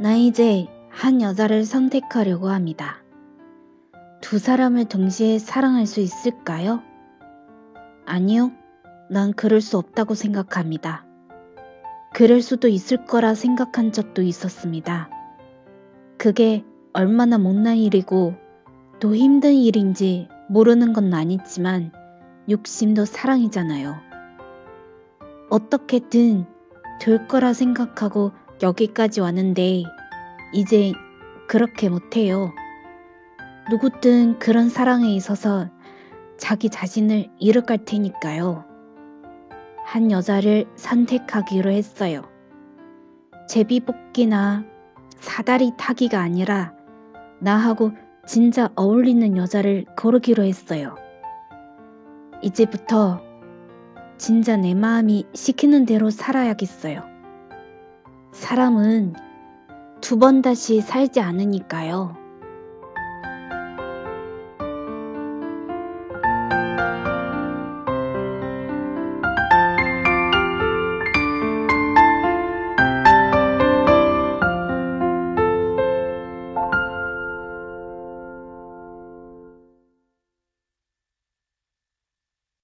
나 이제 한 여자를 선택하려고 합니다. 두 사람을 동시에 사랑할 수 있을까요? 아니요. 난 그럴 수 없다고 생각합니다. 그럴 수도 있을 거라 생각한 적도 있었습니다. 그게 얼마나 못난 일이고 또 힘든 일인지 모르는 건 아니지만 욕심도 사랑이잖아요. 어떻게든 될 거라 생각하고 여기까지 왔는데 이제 그렇게 못해요. 누구든 그런 사랑에 있어서 자기 자신을 잃어갈 테니까요. 한 여자를 선택하기로 했어요. 제비뽑기나 사다리 타기가 아니라 나하고 진짜 어울리는 여자를 고르기로 했어요. 이제부터 진짜 내 마음이 시키는 대로 살아야겠어요. 사람은 두 번 다시 살지 않으니까요.